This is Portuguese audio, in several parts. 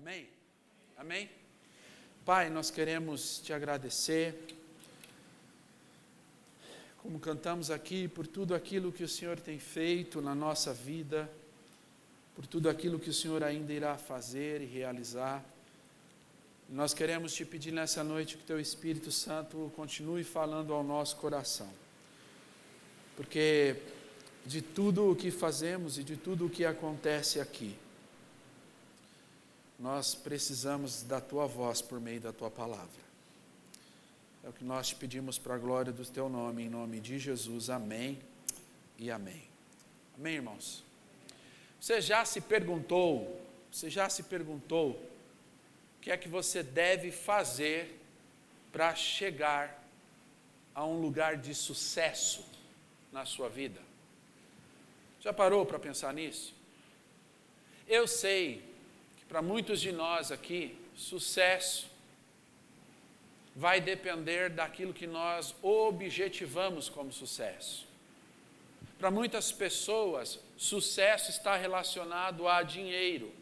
Amém? Amém? Pai, nós queremos te agradecer, como cantamos aqui, por tudo aquilo que o Senhor tem feito na nossa vida, por tudo aquilo que o Senhor ainda irá fazer e realizar. Nós queremos te pedir nessa noite que teu Espírito Santo continue falando ao nosso coração. Porque de tudo o que fazemos e de tudo o que acontece aqui, nós precisamos da tua voz por meio da tua palavra. É o que nós te pedimos para a glória do teu nome, em nome de Jesus. Amém e amém. Amém, irmãos? Você já se perguntou, você já se perguntou, o que é que você deve fazer para chegar a um lugar de sucesso na sua vida? Já parou para pensar nisso? Eu sei para muitos de nós aqui, sucesso vai depender daquilo que nós objetivamos como sucesso. Para muitas pessoas, sucesso está relacionado a dinheiro.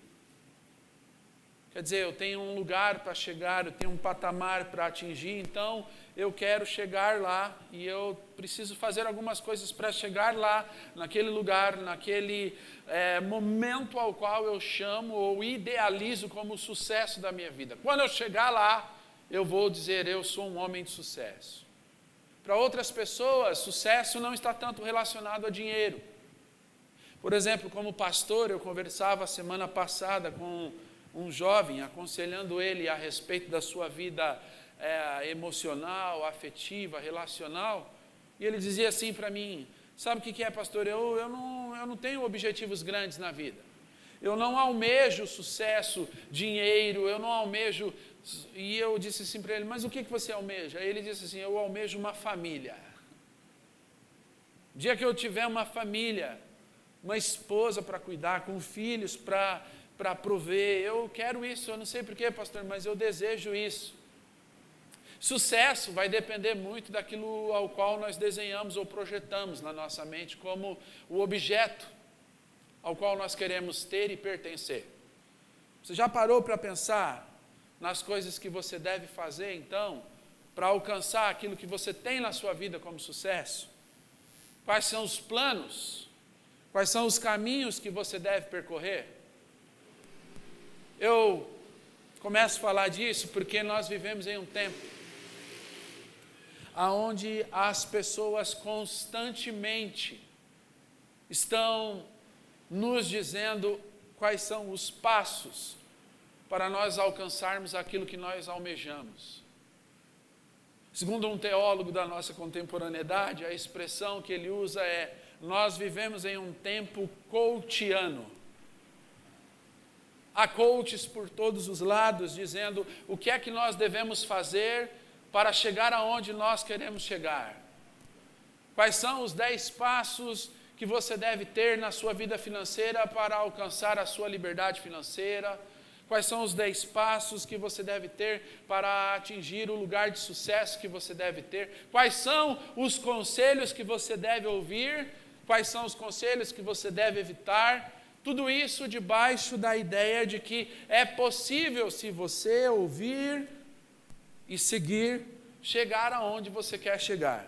Quer dizer, eu tenho um lugar para chegar, eu tenho um patamar para atingir, então eu quero chegar lá e eu preciso fazer algumas coisas para chegar lá, naquele lugar, naquele é, momento ao qual eu chamo ou idealizo como o sucesso da minha vida. Quando eu chegar lá, eu vou dizer: eu sou um homem de sucesso. Para outras pessoas, sucesso não está tanto relacionado a dinheiro. Por exemplo, como pastor, eu conversava semana passada com um jovem, aconselhando ele a respeito da sua vida é, emocional, afetiva, relacional, e ele dizia assim para mim: Sabe o que é, pastor? Eu, eu, não, eu não tenho objetivos grandes na vida. Eu não almejo sucesso, dinheiro, eu não almejo. E eu disse assim para ele: Mas o que, que você almeja? Ele disse assim: Eu almejo uma família. Dia que eu tiver uma família, uma esposa para cuidar, com filhos para prover. Eu quero isso, eu não sei porquê, pastor, mas eu desejo isso. Sucesso vai depender muito daquilo ao qual nós desenhamos ou projetamos na nossa mente como o objeto ao qual nós queremos ter e pertencer. Você já parou para pensar nas coisas que você deve fazer, então, para alcançar aquilo que você tem na sua vida como sucesso? Quais são os planos? Quais são os caminhos que você deve percorrer? Eu começo a falar disso porque nós vivemos em um tempo onde as pessoas constantemente estão nos dizendo quais são os passos para nós alcançarmos aquilo que nós almejamos. Segundo um teólogo da nossa contemporaneidade, a expressão que ele usa é: nós vivemos em um tempo coutiano Há coaches por todos os lados dizendo o que é que nós devemos fazer para chegar aonde nós queremos chegar. Quais são os dez passos que você deve ter na sua vida financeira para alcançar a sua liberdade financeira? Quais são os dez passos que você deve ter para atingir o lugar de sucesso que você deve ter? Quais são os conselhos que você deve ouvir? Quais são os conselhos que você deve evitar? Tudo isso debaixo da ideia de que é possível, se você ouvir e seguir, chegar aonde você quer chegar.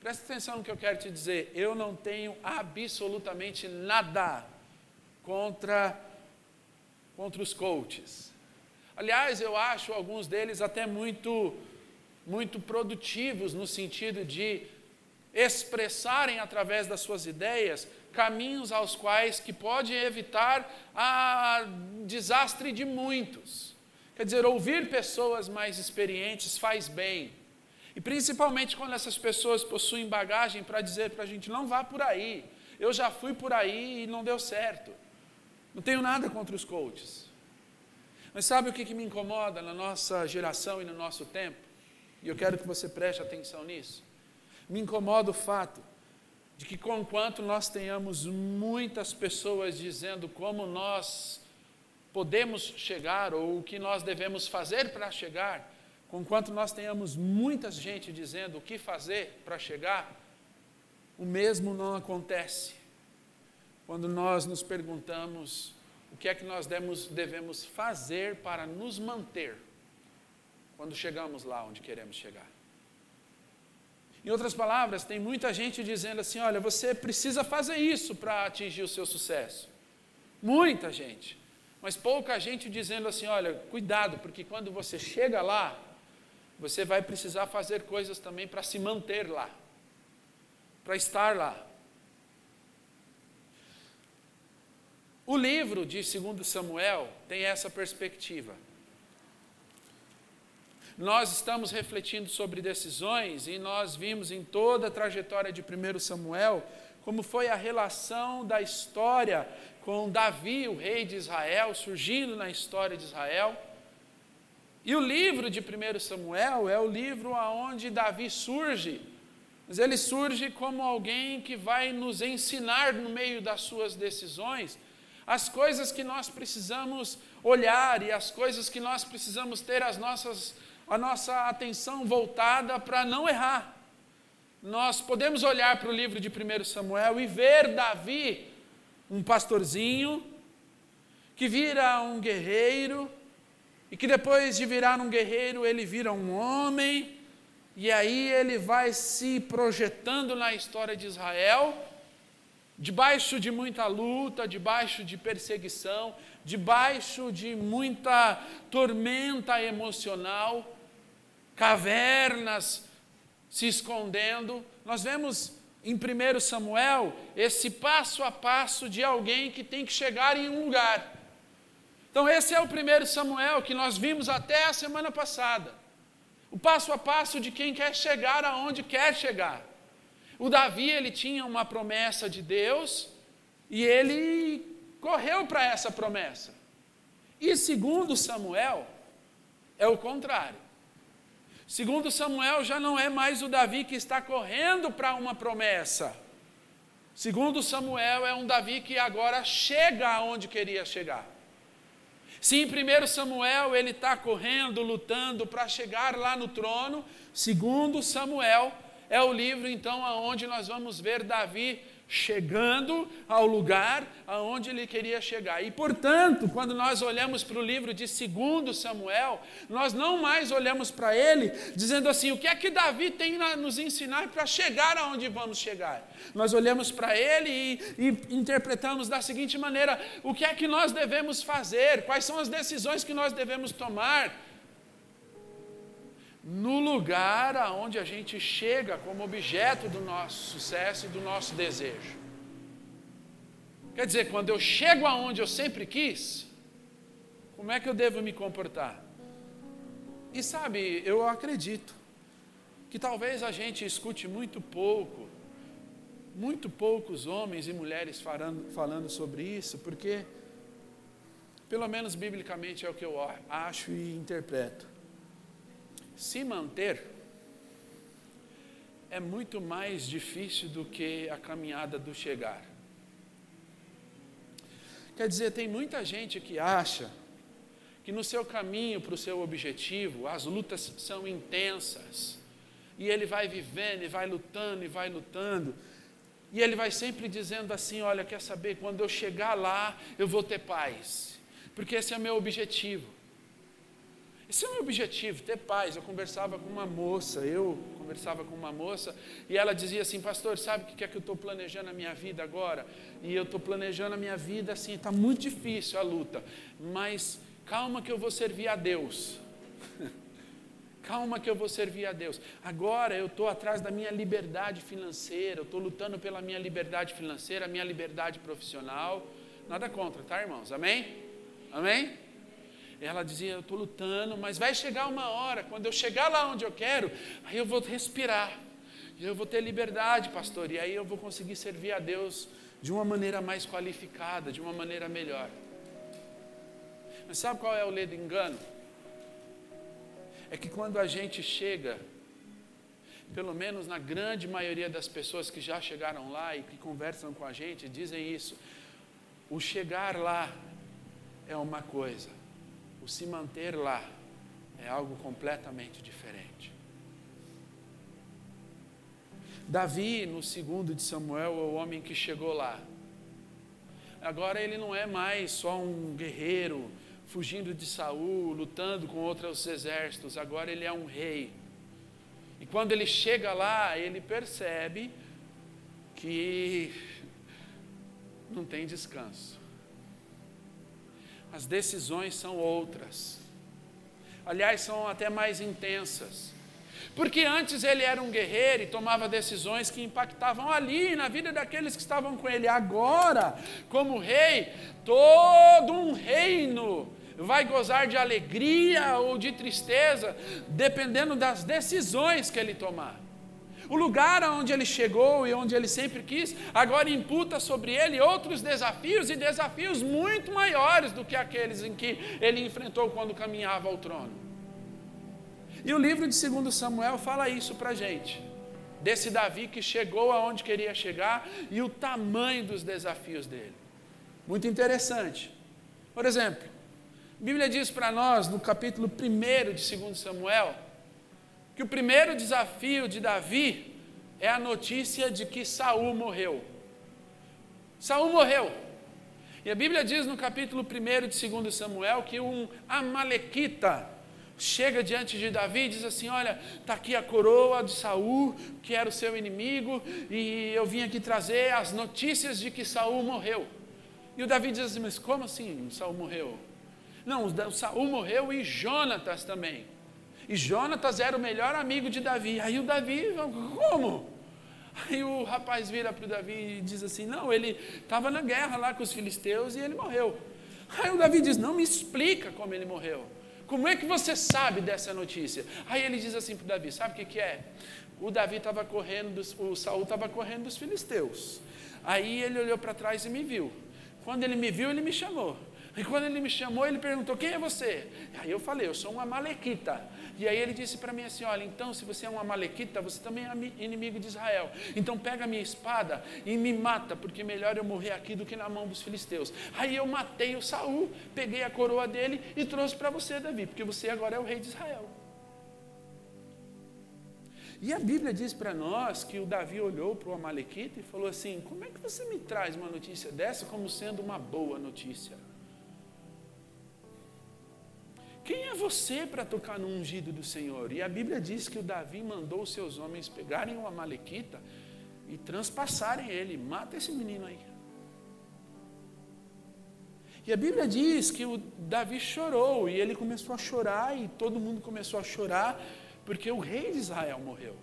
Presta atenção no que eu quero te dizer. Eu não tenho absolutamente nada contra, contra os coaches. Aliás, eu acho alguns deles até muito, muito produtivos no sentido de expressarem através das suas ideias caminhos aos quais que pode evitar a desastre de muitos. Quer dizer, ouvir pessoas mais experientes faz bem. E principalmente quando essas pessoas possuem bagagem para dizer para a gente, não vá por aí. Eu já fui por aí e não deu certo. Não tenho nada contra os coaches. Mas sabe o que, que me incomoda na nossa geração e no nosso tempo? E eu quero que você preste atenção nisso. Me incomoda o fato de que, conquanto nós tenhamos muitas pessoas dizendo como nós podemos chegar ou o que nós devemos fazer para chegar, conquanto nós tenhamos muita gente dizendo o que fazer para chegar, o mesmo não acontece quando nós nos perguntamos o que é que nós devemos fazer para nos manter quando chegamos lá onde queremos chegar. Em outras palavras, tem muita gente dizendo assim: olha, você precisa fazer isso para atingir o seu sucesso. Muita gente. Mas pouca gente dizendo assim: olha, cuidado, porque quando você chega lá, você vai precisar fazer coisas também para se manter lá, para estar lá. O livro de 2 Samuel tem essa perspectiva. Nós estamos refletindo sobre decisões e nós vimos em toda a trajetória de 1 Samuel como foi a relação da história com Davi, o rei de Israel, surgindo na história de Israel. E o livro de 1 Samuel é o livro aonde Davi surge, mas ele surge como alguém que vai nos ensinar no meio das suas decisões as coisas que nós precisamos olhar e as coisas que nós precisamos ter as nossas, a nossa atenção voltada para não errar. Nós podemos olhar para o livro de 1 Samuel e ver Davi, um pastorzinho, que vira um guerreiro, e que depois de virar um guerreiro, ele vira um homem, e aí ele vai se projetando na história de Israel debaixo de muita luta, debaixo de perseguição, debaixo de muita tormenta emocional, cavernas se escondendo. Nós vemos em 1 Samuel esse passo a passo de alguém que tem que chegar em um lugar. Então, esse é o 1 Samuel que nós vimos até a semana passada. O passo a passo de quem quer chegar aonde quer chegar. O Davi, ele tinha uma promessa de Deus e ele correu para essa promessa. E segundo Samuel, é o contrário. Segundo Samuel, já não é mais o Davi que está correndo para uma promessa. Segundo Samuel, é um Davi que agora chega aonde queria chegar. Se em 1 Samuel ele está correndo, lutando para chegar lá no trono, segundo Samuel, é o livro então aonde nós vamos ver Davi chegando ao lugar aonde ele queria chegar. E portanto, quando nós olhamos para o livro de 2 Samuel, nós não mais olhamos para ele dizendo assim: o que é que Davi tem a nos ensinar para chegar aonde vamos chegar? Nós olhamos para ele e, e interpretamos da seguinte maneira: o que é que nós devemos fazer? Quais são as decisões que nós devemos tomar? No lugar aonde a gente chega como objeto do nosso sucesso e do nosso desejo. Quer dizer, quando eu chego aonde eu sempre quis, como é que eu devo me comportar? E sabe, eu acredito que talvez a gente escute muito pouco, muito poucos homens e mulheres falando, falando sobre isso, porque, pelo menos biblicamente, é o que eu acho e interpreto se manter é muito mais difícil do que a caminhada do chegar. Quer dizer, tem muita gente que acha que no seu caminho para o seu objetivo as lutas são intensas, e ele vai vivendo, e vai lutando, e vai lutando, e ele vai sempre dizendo assim: Olha, quer saber, quando eu chegar lá, eu vou ter paz, porque esse é o meu objetivo. Esse é o meu objetivo, ter paz. Eu conversava com uma moça, eu conversava com uma moça, e ela dizia assim: Pastor, sabe o que é que eu estou planejando a minha vida agora? E eu estou planejando a minha vida assim, está muito difícil a luta, mas calma que eu vou servir a Deus. calma que eu vou servir a Deus. Agora eu estou atrás da minha liberdade financeira, eu estou lutando pela minha liberdade financeira, minha liberdade profissional. Nada contra, tá, irmãos? Amém? Amém? Ela dizia: Eu estou lutando, mas vai chegar uma hora, quando eu chegar lá onde eu quero, aí eu vou respirar, eu vou ter liberdade, pastor, e aí eu vou conseguir servir a Deus de uma maneira mais qualificada, de uma maneira melhor. Mas sabe qual é o ledo engano? É que quando a gente chega, pelo menos na grande maioria das pessoas que já chegaram lá e que conversam com a gente, dizem isso. O chegar lá é uma coisa, o se manter lá é algo completamente diferente. Davi, no segundo de Samuel, é o homem que chegou lá. agora ele não é mais só um guerreiro fugindo de Saul, lutando com outros exércitos, agora ele é um rei. E quando ele chega lá, ele percebe que não tem descanso. As decisões são outras. Aliás, são até mais intensas. Porque antes ele era um guerreiro e tomava decisões que impactavam ali na vida daqueles que estavam com ele. Agora, como rei, todo um reino vai gozar de alegria ou de tristeza, dependendo das decisões que ele tomar. O lugar aonde ele chegou e onde ele sempre quis, agora imputa sobre ele outros desafios e desafios muito maiores do que aqueles em que ele enfrentou quando caminhava ao trono. E o livro de 2 Samuel fala isso para a gente, desse Davi que chegou aonde queria chegar e o tamanho dos desafios dele. Muito interessante. Por exemplo, a Bíblia diz para nós, no capítulo 1 de 2 Samuel, que o primeiro desafio de Davi é a notícia de que Saul morreu. Saul morreu. E a Bíblia diz no capítulo 1 de 2 Samuel que um amalequita chega diante de Davi e diz assim: Olha, está aqui a coroa de Saul, que era o seu inimigo, e eu vim aqui trazer as notícias de que Saul morreu. E o Davi diz assim: Mas como assim Saul morreu? Não, Saul morreu e Jonatas também. E Jonatas era o melhor amigo de Davi. Aí o Davi, como? Aí o rapaz vira para o Davi e diz assim: Não, ele estava na guerra lá com os filisteus e ele morreu. Aí o Davi diz: Não me explica como ele morreu. Como é que você sabe dessa notícia? Aí ele diz assim para o Davi: Sabe o que, que é? O Davi estava correndo, dos, o Saul estava correndo dos filisteus. Aí ele olhou para trás e me viu. Quando ele me viu, ele me chamou. E quando ele me chamou, ele perguntou: Quem é você? Aí eu falei: Eu sou um Amalequita. E aí ele disse para mim assim: Olha, então se você é um Amalequita, você também é inimigo de Israel. Então pega a minha espada e me mata, porque melhor eu morrer aqui do que na mão dos filisteus. Aí eu matei o Saul, peguei a coroa dele e trouxe para você, Davi, porque você agora é o rei de Israel. E a Bíblia diz para nós que o Davi olhou para o Amalequita e falou assim: Como é que você me traz uma notícia dessa como sendo uma boa notícia? Quem é você para tocar no ungido do Senhor? E a Bíblia diz que o Davi mandou os seus homens pegarem o Amalequita e transpassarem ele. Mata esse menino aí. E a Bíblia diz que o Davi chorou e ele começou a chorar e todo mundo começou a chorar porque o rei de Israel morreu.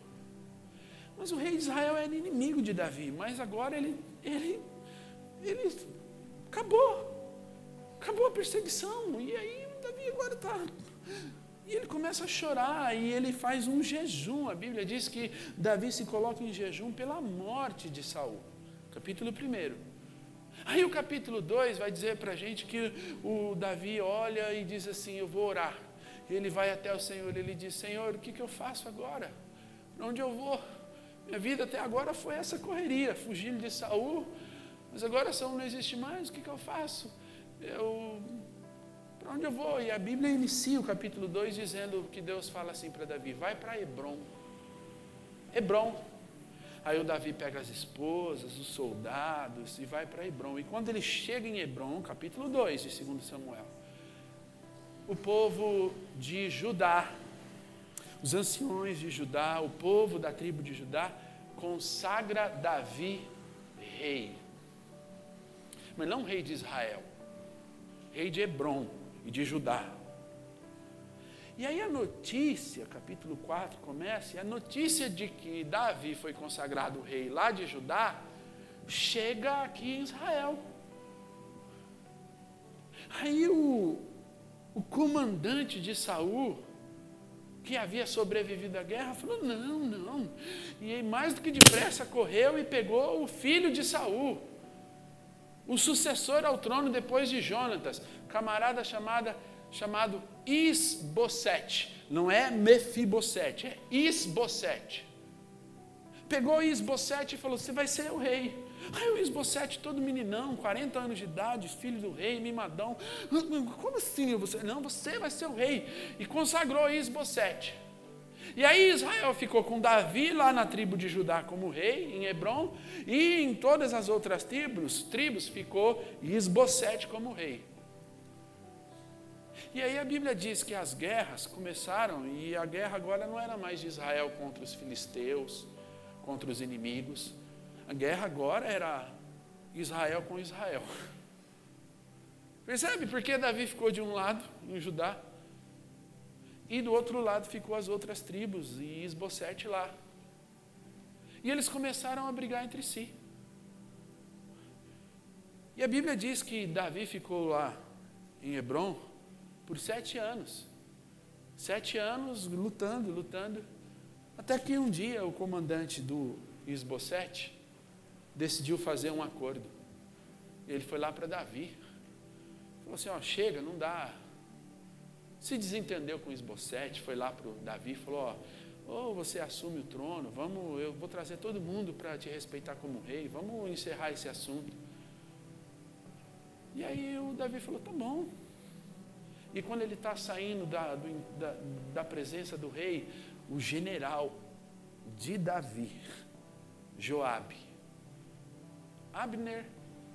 Mas o rei de Israel era inimigo de Davi, mas agora ele, ele, ele acabou. Acabou a perseguição. E aí Davi agora está. E ele começa a chorar e ele faz um jejum. A Bíblia diz que Davi se coloca em jejum pela morte de Saul. Capítulo 1. Aí o capítulo 2 vai dizer para a gente que o Davi olha e diz assim: Eu vou orar. Ele vai até o Senhor e ele diz: Senhor, o que, que eu faço agora? Para onde eu vou? Minha vida até agora foi essa correria, fugindo de Saul, mas agora Saul não existe mais, o que, que eu faço? Eu onde eu vou? E a Bíblia inicia o capítulo 2 dizendo que Deus fala assim para Davi: vai para Hebron. Hebron. Aí o Davi pega as esposas, os soldados e vai para Hebron. E quando ele chega em Hebron, capítulo 2 de 2 Samuel, o povo de Judá, os anciões de Judá, o povo da tribo de Judá, consagra Davi rei. Mas não rei de Israel, rei de Hebron e de Judá. E aí a notícia, capítulo 4 começa, e a notícia de que Davi foi consagrado rei lá de Judá, chega aqui em Israel. Aí o, o comandante de Saul, que havia sobrevivido à guerra, falou: não, não. E aí, mais do que depressa, correu e pegou o filho de Saul, o sucessor ao trono depois de Jonatas, camarada chamada, chamado Isbosete. Não é Mefibosete, é Isbosete. Pegou Isbosete e falou: Você vai ser o rei. Aí o Isbosete, todo meninão, 40 anos de idade, filho do rei, mimadão. Como assim? Você? Não, você vai ser o rei. E consagrou Isbosete. E aí Israel ficou com Davi lá na tribo de Judá como rei, em Hebron, e em todas as outras tribos, tribos ficou Isbosete como rei. E aí a Bíblia diz que as guerras começaram, e a guerra agora não era mais de Israel contra os filisteus, contra os inimigos. A guerra agora era Israel com Israel. Percebe por que Davi ficou de um lado, em Judá, e do outro lado ficou as outras tribos e Esbocete lá. E eles começaram a brigar entre si. E a Bíblia diz que Davi ficou lá em Hebron por sete anos. Sete anos lutando, lutando. Até que um dia o comandante do Esbocete decidiu fazer um acordo. Ele foi lá para Davi. Falou assim: ó, chega, não dá se desentendeu com Esbocete, foi lá para o Davi e falou: Ó, ou você assume o trono, vamos, eu vou trazer todo mundo para te respeitar como rei, vamos encerrar esse assunto. E aí o Davi falou: tá bom. E quando ele está saindo da, do, da, da presença do rei, o general de Davi, Joabe, Abner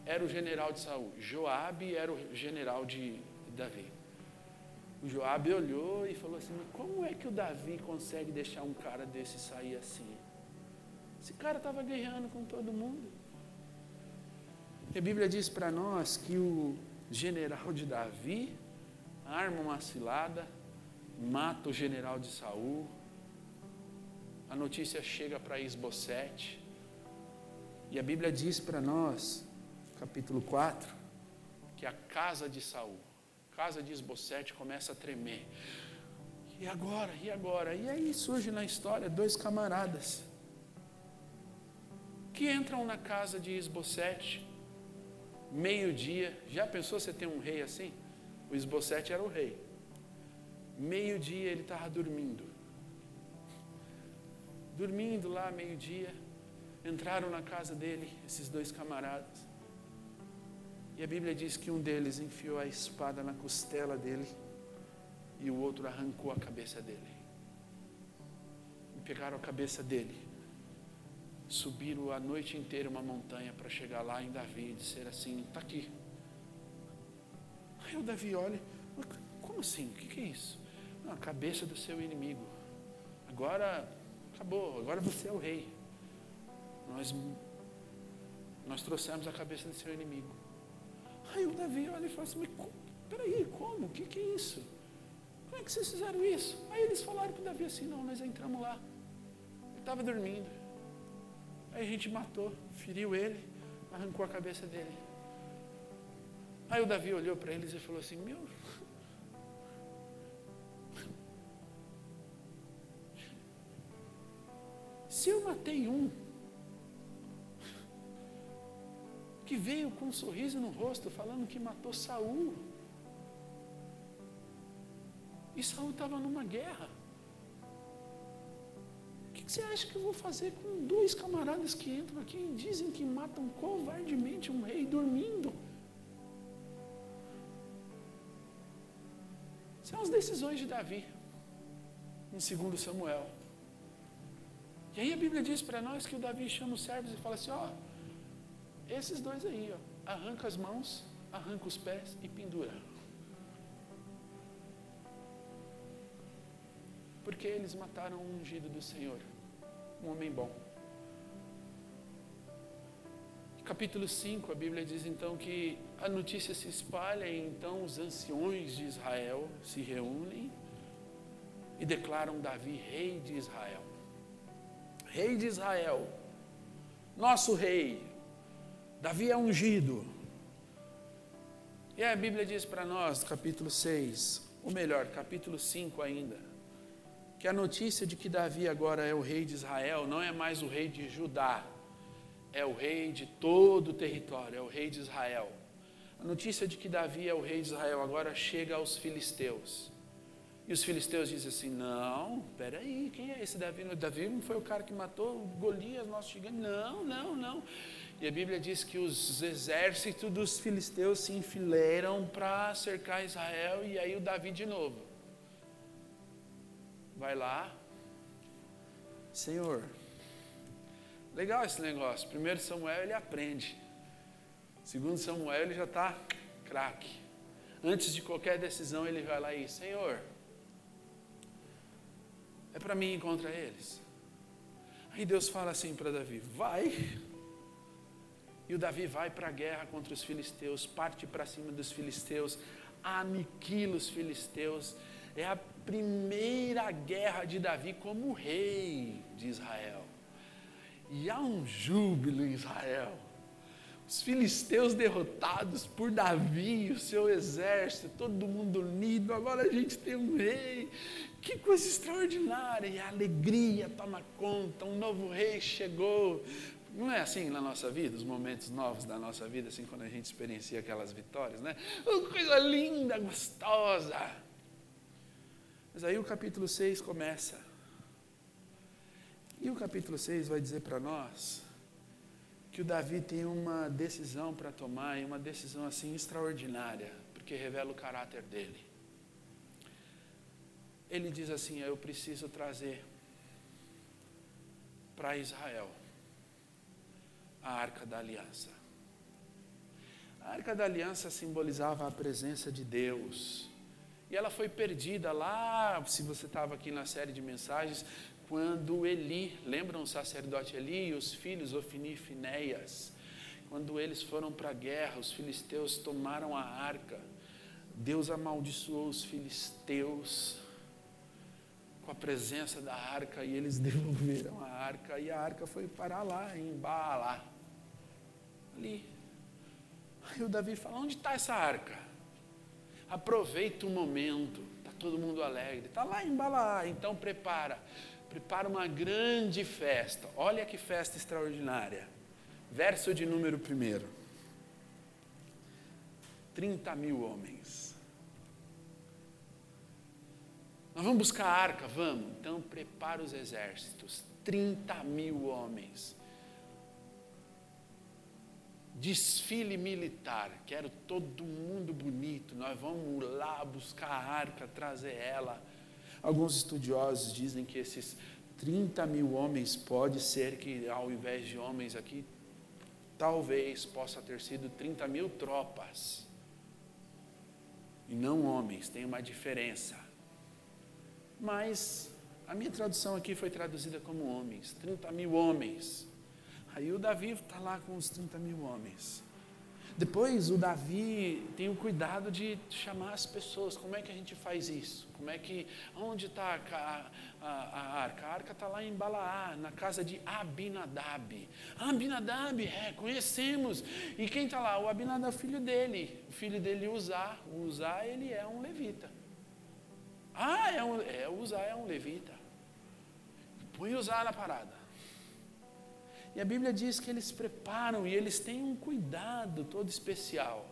era o general de Saul, Joabe era o general de Davi. O Joabe olhou e falou assim: como é que o Davi consegue deixar um cara desse sair assim? Esse cara estava guerreando com todo mundo. E a Bíblia diz para nós que o general de Davi arma uma cilada, mata o general de Saul. A notícia chega para Isbosete. E a Bíblia diz para nós, capítulo 4, que a casa de Saul casa de Esbocete começa a tremer. E agora? E agora? E aí surge na história dois camaradas que entram na casa de Esbocete, meio-dia. Já pensou você ter um rei assim? O Esbocete era o rei. Meio-dia ele estava dormindo. Dormindo lá, meio-dia. Entraram na casa dele, esses dois camaradas. E a Bíblia diz que um deles enfiou a espada na costela dele e o outro arrancou a cabeça dele. E pegaram a cabeça dele, subiram a noite inteira uma montanha para chegar lá em Davi e dizer assim: está aqui. Aí o Davi olha, como assim? O que, é isso? Não, a cabeça do seu inimigo. Agora acabou, agora você é o rei. Nós, nós trouxemos a cabeça do seu inimigo. Aí o Davi olha e fala assim, mas peraí, como? O que, que é isso? Como é que vocês fizeram isso? Aí eles falaram para o Davi assim, não, nós entramos lá. Ele estava dormindo. Aí a gente matou, feriu ele, arrancou a cabeça dele. Aí o Davi olhou para eles e falou assim, meu. Se eu matei um, que veio com um sorriso no rosto, falando que matou Saul. E Saul estava numa guerra. O que, que você acha que eu vou fazer com dois camaradas que entram aqui e dizem que matam covardemente um rei dormindo? São as decisões de Davi, em 2 Samuel. E aí a Bíblia diz para nós que o Davi chama os servos e fala assim: ó. Oh, esses dois aí, ó, arranca as mãos, arranca os pés e pendura. Porque eles mataram o ungido do Senhor, um homem bom. Capítulo 5, a Bíblia diz então que a notícia se espalha e então os anciões de Israel se reúnem e declaram Davi rei de Israel. Rei de Israel, nosso rei, Davi é ungido. E a Bíblia diz para nós, capítulo 6, ou melhor, capítulo 5 ainda, que a notícia de que Davi agora é o rei de Israel não é mais o rei de Judá, é o rei de todo o território, é o rei de Israel. A notícia de que Davi é o rei de Israel agora chega aos filisteus. E os filisteus dizem assim: Não, peraí, quem é esse Davi? Davi não foi o cara que matou Golias, nosso gigante? Não, não, não. E a Bíblia diz que os exércitos dos filisteus se enfileiram para cercar Israel, e aí o Davi de novo. Vai lá, Senhor, legal esse negócio. Primeiro Samuel ele aprende. Segundo Samuel ele já está craque. Antes de qualquer decisão ele vai lá e Senhor, é para mim contra eles. Aí Deus fala assim para Davi: vai. E o Davi vai para a guerra contra os filisteus, parte para cima dos filisteus, aniquila os filisteus. É a primeira guerra de Davi como rei de Israel. E há um júbilo em Israel. Os filisteus derrotados por Davi e o seu exército, todo mundo unido, agora a gente tem um rei. Que coisa extraordinária! E a alegria toma conta, um novo rei chegou. Não é assim na nossa vida, os momentos novos da nossa vida, assim quando a gente experiencia aquelas vitórias, né? Uma coisa linda, gostosa. Mas aí o capítulo 6 começa. E o capítulo 6 vai dizer para nós que o Davi tem uma decisão para tomar, e uma decisão assim extraordinária, porque revela o caráter dele. Ele diz assim: Eu preciso trazer para Israel a arca da aliança. A arca da aliança simbolizava a presença de Deus. E ela foi perdida lá, se você estava aqui na série de mensagens, quando Eli, lembram o sacerdote Eli e os filhos Ofini e Finéias, quando eles foram para a guerra, os filisteus tomaram a arca, Deus amaldiçoou os filisteus com a presença da arca e eles devolveram a arca e a arca foi parar lá em Baalá, ali. Aí o Davi fala: onde está essa arca? Aproveita o momento, está todo mundo alegre, está lá em Baalá, então prepara prepara uma grande festa. Olha que festa extraordinária. Verso de número primeiro. 30 mil homens. Nós vamos buscar a arca? Vamos. Então prepara os exércitos. 30 mil homens. Desfile militar. Quero todo mundo bonito. Nós vamos lá buscar a arca, trazer ela Alguns estudiosos dizem que esses 30 mil homens pode ser que ao invés de homens aqui, talvez possa ter sido 30 mil tropas. E não homens, tem uma diferença. Mas a minha tradução aqui foi traduzida como homens, 30 mil homens. Aí o Davi está lá com os 30 mil homens. Depois o Davi tem o cuidado de chamar as pessoas. Como é que a gente faz isso? Como é que. Onde está a, a, a, arca? A arca está lá em Balaá, na casa de Abinadab. Abinadab, é, conhecemos. E quem está lá? O Abinadab é o filho dele. O filho dele, Uzá. O ele é um levita. Ah, é, um, é Uzá é um levita. Põe Uzá na parada. E a Bíblia diz que eles preparam e eles têm um cuidado todo especial.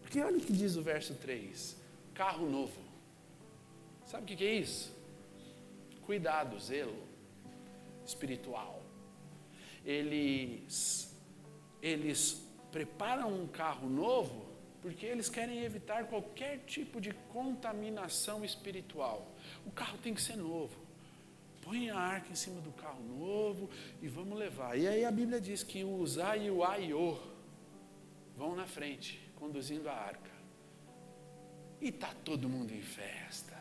Porque olha o que diz o verso 3: carro novo. Sabe o que é isso? Cuidado, zelo espiritual. Eles, eles preparam um carro novo porque eles querem evitar qualquer tipo de contaminação espiritual. O carro tem que ser novo põe a arca em cima do carro novo e vamos levar. E aí a Bíblia diz que o Uzá e o Aiô vão na frente, conduzindo a arca. E está todo mundo em festa.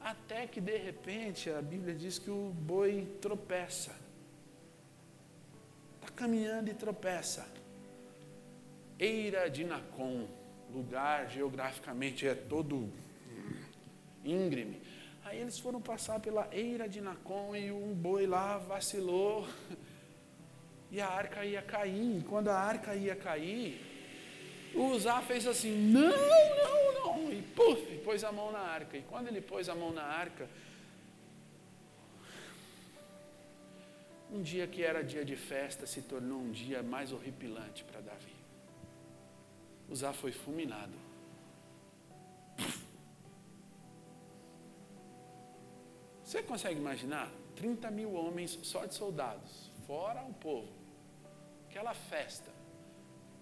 Até que de repente a Bíblia diz que o boi tropeça. Está caminhando e tropeça. Eira de Nacon, lugar geograficamente é todo íngreme Aí eles foram passar pela eira de Nacon e um boi lá vacilou. E a arca ia cair. E quando a arca ia cair, o Uzá fez assim: não, não, não. E puf, pôs a mão na arca. E quando ele pôs a mão na arca, um dia que era dia de festa se tornou um dia mais horripilante para Davi. Uzá foi fulminado. Você consegue imaginar? 30 mil homens só de soldados, fora o povo. Aquela festa.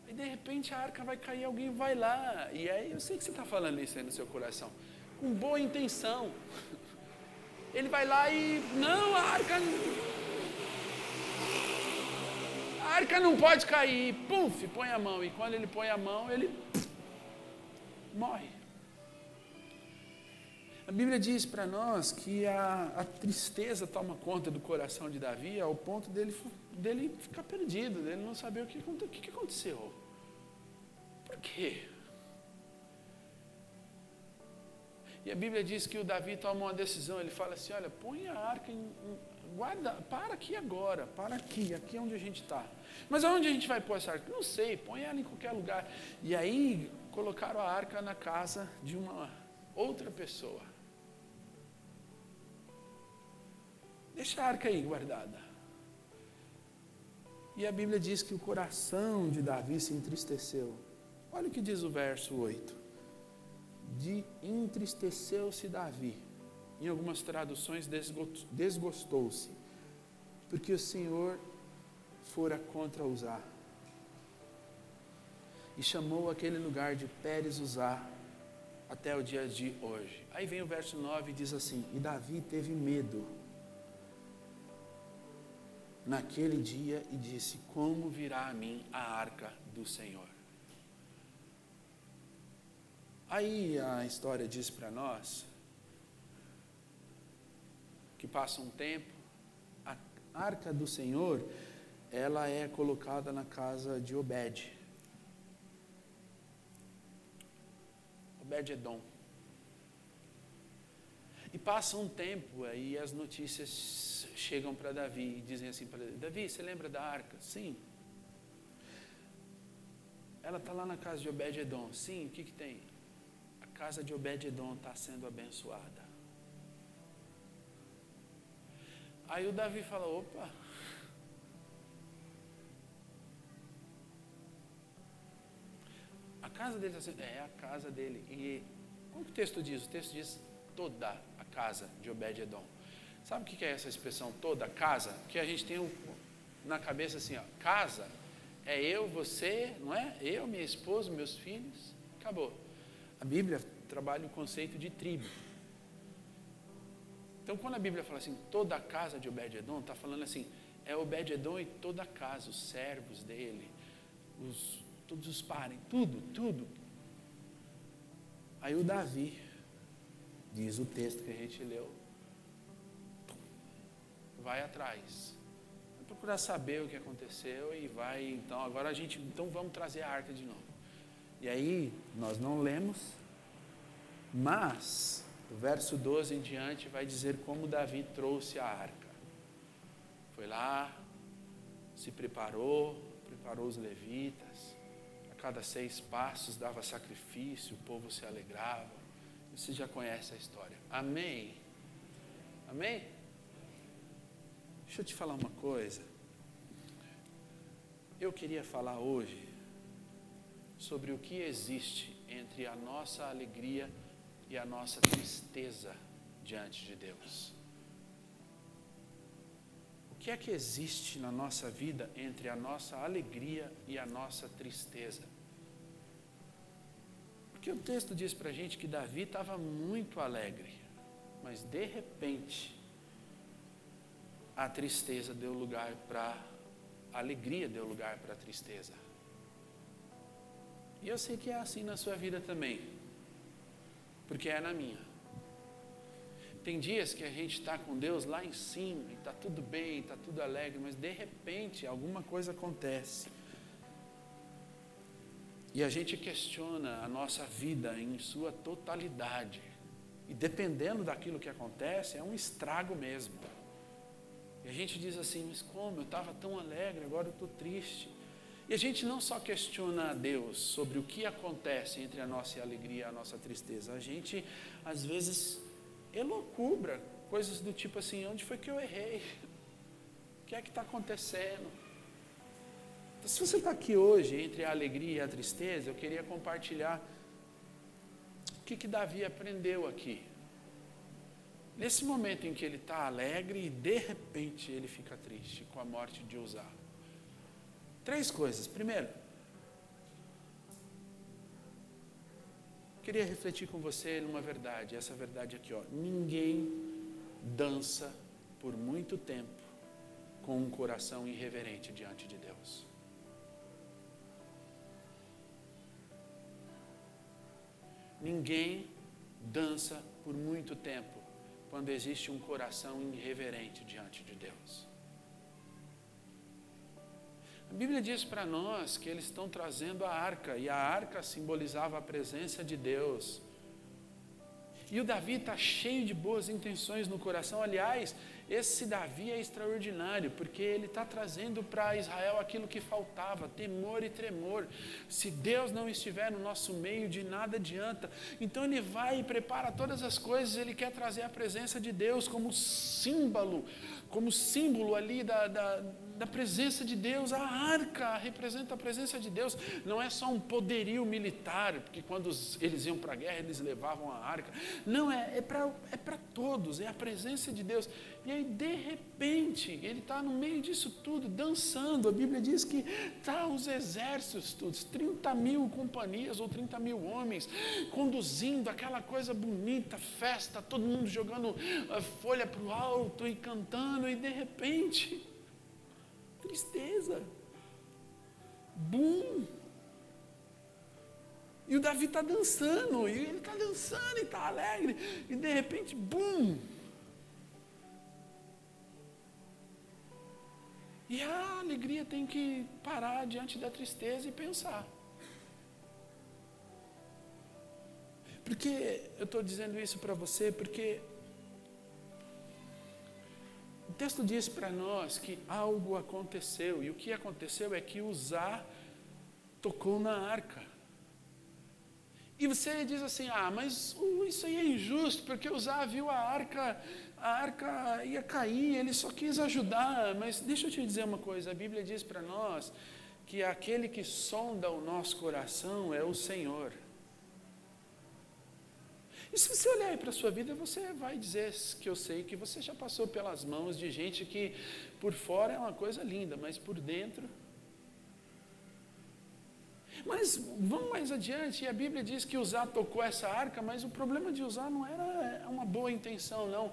E de repente a arca vai cair, alguém vai lá. E aí eu sei que você está falando isso aí no seu coração. Com boa intenção. Ele vai lá e. Não, a arca. A arca não pode cair. Puf, põe a mão. E quando ele põe a mão, ele. Morre. A Bíblia diz para nós que a, a, tristeza toma conta do coração de Davi ao ponto dele, dele ficar perdido, dele não saber o que, o que aconteceu. Por quê? E a Bíblia diz que o Davi toma uma decisão, ele fala assim, olha, põe a arca, em, guarda, para aqui agora, para aqui, aqui é onde a gente está. Mas aonde a gente vai pôr essa arca? Não sei, põe ela em qualquer lugar. E aí colocaram a arca na casa de uma outra pessoa. Deixa a arca aí guardada. E a Bíblia diz que o coração de Davi se entristeceu. Olha o que diz o verso 8 de entristeceu-se Davi. Em algumas traduções, desgostou-se, porque o Senhor fora contra Uzá. E chamou aquele lugar de Pérez Uzá até o dia de hoje. Aí vem o verso 9 e diz assim: E Davi teve medo naquele dia e disse: Como virá a mim a arca do Senhor? Aí a história diz para nós que passa um tempo, a arca do Senhor, ela é colocada na casa de Obed. Obed Edom. E passa um tempo aí as notícias chegam para Davi e dizem assim para Davi, Davi, você lembra da arca? Sim. Ela está lá na casa de Obed Edom. Sim, o que, que tem? casa de Obed-Edom está sendo abençoada. Aí o Davi fala: opa. A casa dele está sendo. É a casa dele. E como que o texto diz? O texto diz toda a casa de Obed-Edom. Sabe o que é essa expressão toda a casa? Que a gente tem um, na cabeça assim, ó, casa é eu, você, não é? Eu, minha esposa, meus filhos. Acabou. A Bíblia trabalha o conceito de tribo. Então, quando a Bíblia fala assim, toda a casa de Obed-Edom, está falando assim, é Obed-Edom e toda a casa, os servos dele, os, todos os parentes, tudo, tudo. Aí o Davi, diz o texto que a gente leu, vai atrás. Vai procurar saber o que aconteceu e vai, então, agora a gente, então vamos trazer a arca de novo. E aí, nós não lemos, mas, o verso 12 em diante vai dizer como Davi trouxe a arca. Foi lá, se preparou, preparou os levitas, a cada seis passos dava sacrifício, o povo se alegrava. Você já conhece a história. Amém? Amém? Deixa eu te falar uma coisa. Eu queria falar hoje sobre o que existe entre a nossa alegria e a nossa tristeza diante de Deus. O que é que existe na nossa vida entre a nossa alegria e a nossa tristeza? Porque o texto diz para a gente que Davi estava muito alegre, mas de repente a tristeza deu lugar para a alegria deu lugar para a tristeza. E eu sei que é assim na sua vida também, porque é na minha. Tem dias que a gente está com Deus lá em cima, e está tudo bem, está tudo alegre, mas de repente alguma coisa acontece. E a gente questiona a nossa vida em sua totalidade. E dependendo daquilo que acontece, é um estrago mesmo. E a gente diz assim: mas como? Eu estava tão alegre, agora eu estou triste. E a gente não só questiona a Deus sobre o que acontece entre a nossa alegria e a nossa tristeza, a gente às vezes elocubra coisas do tipo assim: onde foi que eu errei? O que é que está acontecendo? Então, se você está aqui hoje entre a alegria e a tristeza, eu queria compartilhar o que, que Davi aprendeu aqui. Nesse momento em que ele está alegre e de repente ele fica triste com a morte de Uzá. Três coisas. Primeiro, queria refletir com você numa verdade, essa verdade aqui, ó. Ninguém dança por muito tempo com um coração irreverente diante de Deus. Ninguém dança por muito tempo quando existe um coração irreverente diante de Deus. A Bíblia diz para nós que eles estão trazendo a arca, e a arca simbolizava a presença de Deus. E o Davi está cheio de boas intenções no coração. Aliás, esse Davi é extraordinário, porque ele está trazendo para Israel aquilo que faltava: temor e tremor. Se Deus não estiver no nosso meio, de nada adianta. Então ele vai e prepara todas as coisas, ele quer trazer a presença de Deus como símbolo, como símbolo ali da, da da presença de Deus. A arca representa a presença de Deus. Não é só um poderio militar, porque quando eles iam para a guerra, eles levavam a arca. Não, é, é para é todos, é a presença de Deus. E aí, de repente, ele está no meio disso tudo, dançando. A Bíblia diz que tá os exércitos todos, 30 mil companhias ou 30 mil homens, conduzindo aquela coisa bonita, festa, todo mundo jogando ah, folha para o alto e cantando, e de repente Tristeza. Bum. E o Davi está dançando, e ele está dançando e está alegre, e de repente, bum! E a alegria tem que parar diante da tristeza e pensar. Porque eu estou dizendo isso para você, porque o texto diz para nós que algo aconteceu, e o que aconteceu é que Uzá tocou na arca. E você diz assim: ah, mas isso aí é injusto, porque Uzá viu a arca, a arca ia cair, ele só quis ajudar. Mas deixa eu te dizer uma coisa: a Bíblia diz para nós que aquele que sonda o nosso coração é o Senhor. E se você olhar para a sua vida, você vai dizer que eu sei que você já passou pelas mãos de gente que por fora é uma coisa linda, mas por dentro. Mas vamos mais adiante, e a Bíblia diz que Usar tocou essa arca, mas o problema de usar não era uma boa intenção, não.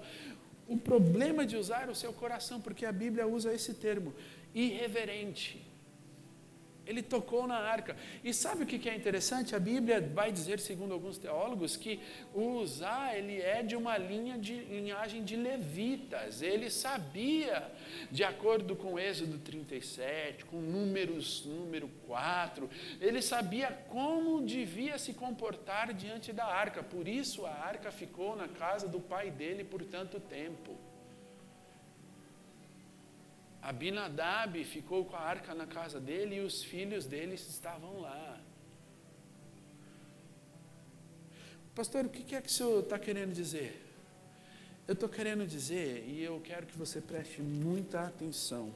O problema de usar era o seu coração, porque a Bíblia usa esse termo, irreverente. Ele tocou na arca. E sabe o que é interessante? A Bíblia vai dizer, segundo alguns teólogos, que o Uzá, ele é de uma linha de linhagem de levitas. Ele sabia, de acordo com Êxodo 37, com números, número 4, ele sabia como devia se comportar diante da arca. Por isso a arca ficou na casa do pai dele por tanto tempo. Abinadab ficou com a arca na casa dele e os filhos dele estavam lá. Pastor, o que é que o senhor está querendo dizer? Eu estou querendo dizer, e eu quero que você preste muita atenção,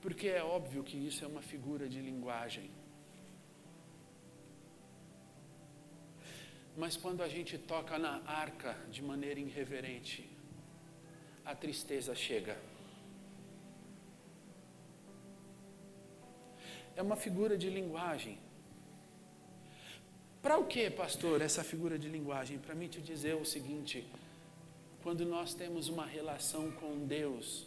porque é óbvio que isso é uma figura de linguagem. Mas quando a gente toca na arca de maneira irreverente, a tristeza chega. É uma figura de linguagem. Para o que, pastor, essa figura de linguagem? Para mim te dizer o seguinte: quando nós temos uma relação com Deus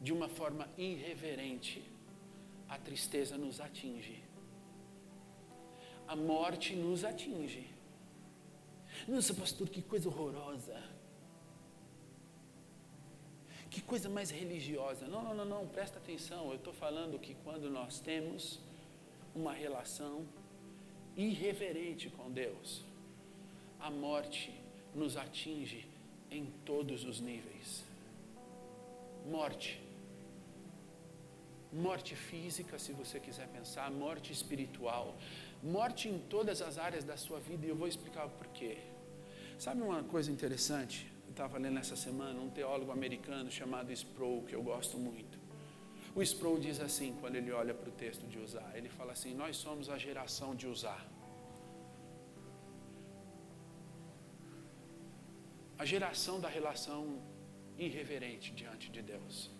de uma forma irreverente, a tristeza nos atinge, a morte nos atinge. Nossa, pastor, que coisa horrorosa. Que coisa mais religiosa. Não, não, não, não, presta atenção. Eu estou falando que quando nós temos uma relação irreverente com Deus, a morte nos atinge em todos os níveis. Morte. Morte física, se você quiser pensar, morte espiritual, morte em todas as áreas da sua vida, e eu vou explicar o porquê. Sabe uma coisa interessante? Estava lendo essa semana um teólogo americano chamado Sproul, que eu gosto muito. O Sproul diz assim, quando ele olha para o texto de usar, ele fala assim: Nós somos a geração de usar. A geração da relação irreverente diante de Deus.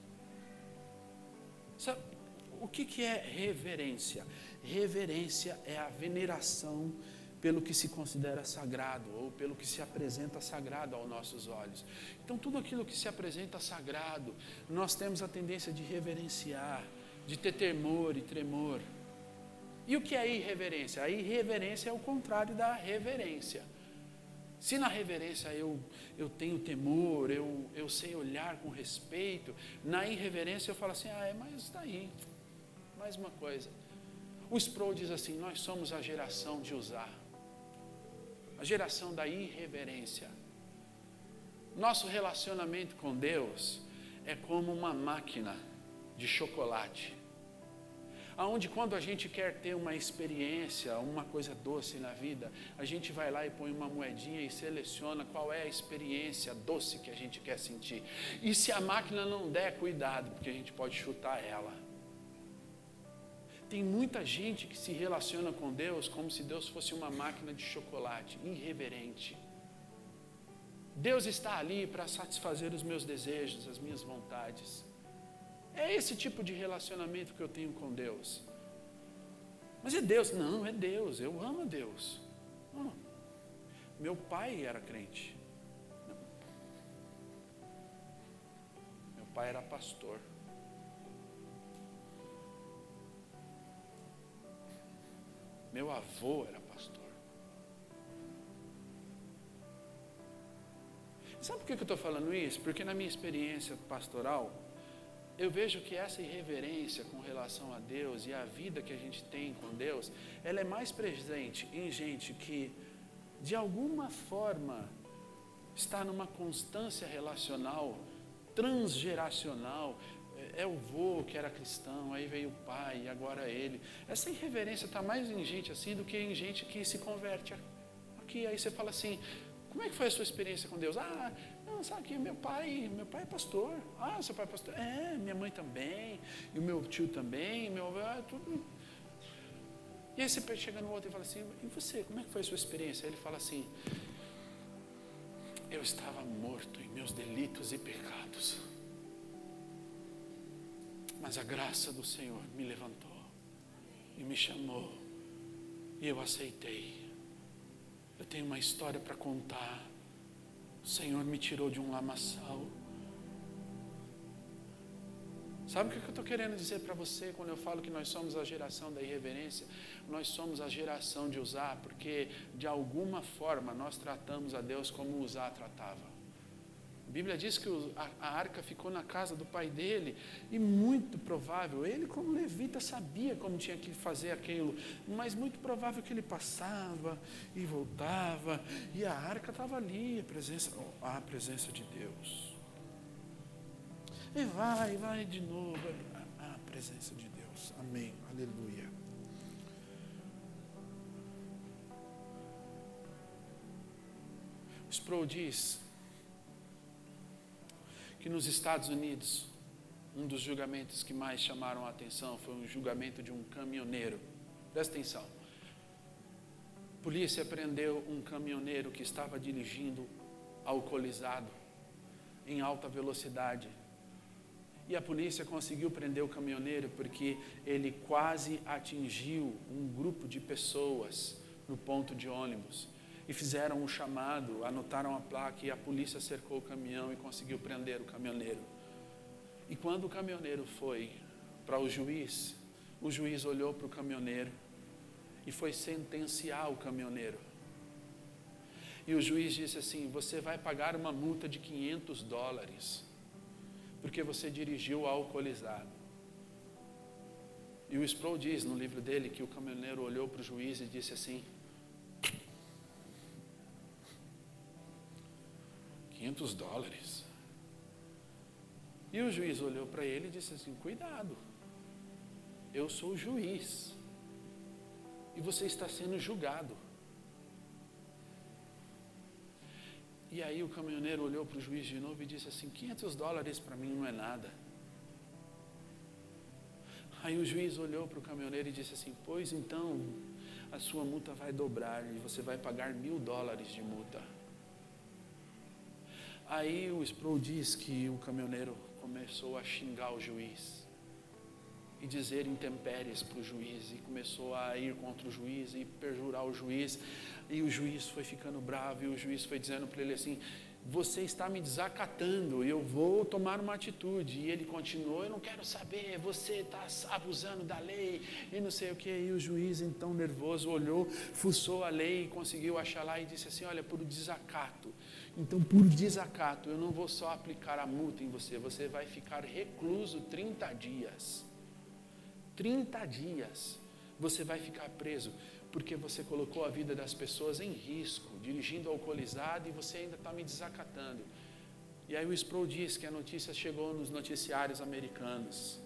Sabe, o que, que é reverência? Reverência é a veneração pelo que se considera sagrado ou pelo que se apresenta sagrado aos nossos olhos. Então, tudo aquilo que se apresenta sagrado, nós temos a tendência de reverenciar, de ter temor e tremor. E o que é irreverência? A irreverência é o contrário da reverência. Se na reverência eu, eu tenho temor, eu, eu sei olhar com respeito, na irreverência eu falo assim, ah, é mais daí, mais uma coisa. O Sproul diz assim: nós somos a geração de usar, a geração da irreverência. Nosso relacionamento com Deus é como uma máquina de chocolate aonde quando a gente quer ter uma experiência, uma coisa doce na vida, a gente vai lá e põe uma moedinha e seleciona qual é a experiência doce que a gente quer sentir. E se a máquina não der, cuidado, porque a gente pode chutar ela. Tem muita gente que se relaciona com Deus como se Deus fosse uma máquina de chocolate, irreverente. Deus está ali para satisfazer os meus desejos, as minhas vontades. É esse tipo de relacionamento que eu tenho com Deus. Mas é Deus? Não, é Deus. Eu amo Deus. Não. Meu pai era crente. Não. Meu pai era pastor. Meu avô era pastor. Sabe por que eu estou falando isso? Porque na minha experiência pastoral, eu vejo que essa irreverência com relação a Deus e a vida que a gente tem com Deus, ela é mais presente em gente que, de alguma forma, está numa constância relacional, transgeracional. É, é o vô que era cristão, aí veio o pai, agora ele. Essa irreverência está mais em gente assim do que em gente que se converte aqui. Aí você fala assim: como é que foi a sua experiência com Deus? Ah, não, sabe que meu pai, meu pai é pastor. Ah, seu pai é pastor? É, minha mãe também, e o meu tio também, meu avô, é tudo. E aí você chega no outro e fala assim, e você, como é que foi a sua experiência? Aí ele fala assim, eu estava morto em meus delitos e pecados. Mas a graça do Senhor me levantou e me chamou. E eu aceitei. Eu tenho uma história para contar. O Senhor me tirou de um lamaçal. Sabe o que eu estou querendo dizer para você quando eu falo que nós somos a geração da irreverência? Nós somos a geração de usar, porque de alguma forma nós tratamos a Deus como usar tratava. A Bíblia diz que a, arca ficou na casa do pai dele, e muito provável, ele, como levita, sabia como tinha que fazer aquilo, mas muito provável que ele passava e voltava, e a arca estava ali, a presença, a presença de Deus. E vai, vai de novo, a presença de Deus. Amém, aleluia. Sproul diz que nos Estados Unidos, um dos julgamentos que mais chamaram a atenção foi um julgamento de um caminhoneiro. Presta atenção. A polícia prendeu um caminhoneiro que estava dirigindo alcoolizado em alta velocidade. E a polícia conseguiu prender o caminhoneiro porque ele quase atingiu um grupo de pessoas no ponto de ônibus e fizeram um chamado, anotaram a placa e a polícia cercou o caminhão e conseguiu prender o caminhoneiro. E quando o caminhoneiro foi para o juiz, o juiz olhou para o caminhoneiro e foi sentenciar o caminhoneiro. E o juiz disse assim: Você vai pagar uma multa de 500 dólares, porque você dirigiu alcoolizado. E o Sproul diz no livro dele que o caminhoneiro olhou para o juiz e disse assim: 500 dólares. E o juiz olhou para ele e disse assim: Cuidado, eu sou o juiz e você está sendo julgado. E aí o caminhoneiro olhou para o juiz de novo e disse assim: 500 dólares para mim não é nada. Aí o juiz olhou para o caminhoneiro e disse assim: Pois então, a sua multa vai dobrar e você vai pagar mil dólares de multa. Aí o Sproul diz que o caminhoneiro começou a xingar o juiz. e dizer intempéries para o juiz. E começou a ir contra o juiz e perjurar o juiz. E o juiz foi ficando bravo e o juiz foi dizendo para ele assim: Você está me desacatando, eu vou tomar uma atitude. E ele continuou: Eu não quero saber, você está abusando da lei e não sei o que. E o juiz, então nervoso, olhou, fuçou a lei e conseguiu achar lá e disse assim: Olha, por desacato. Então, por desacato, eu não vou só aplicar a multa em você, você vai ficar recluso 30 dias. 30 dias você vai ficar preso, porque você colocou a vida das pessoas em risco, dirigindo alcoolizado e você ainda está me desacatando. E aí o Sproul diz que a notícia chegou nos noticiários americanos.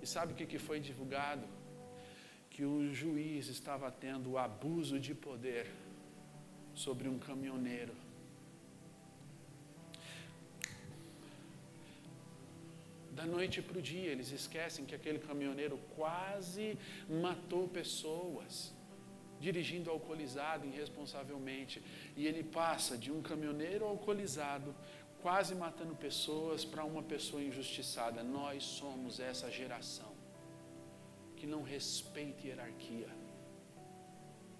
E sabe o que, foi divulgado? Que o juiz estava tendo abuso de poder sobre um caminhoneiro da noite para o dia. Eles esquecem que aquele caminhoneiro quase matou pessoas, dirigindo alcoolizado irresponsavelmente. E ele passa de um caminhoneiro alcoolizado, quase matando pessoas, para uma pessoa injustiçada. Nós somos essa geração que não respeita hierarquia,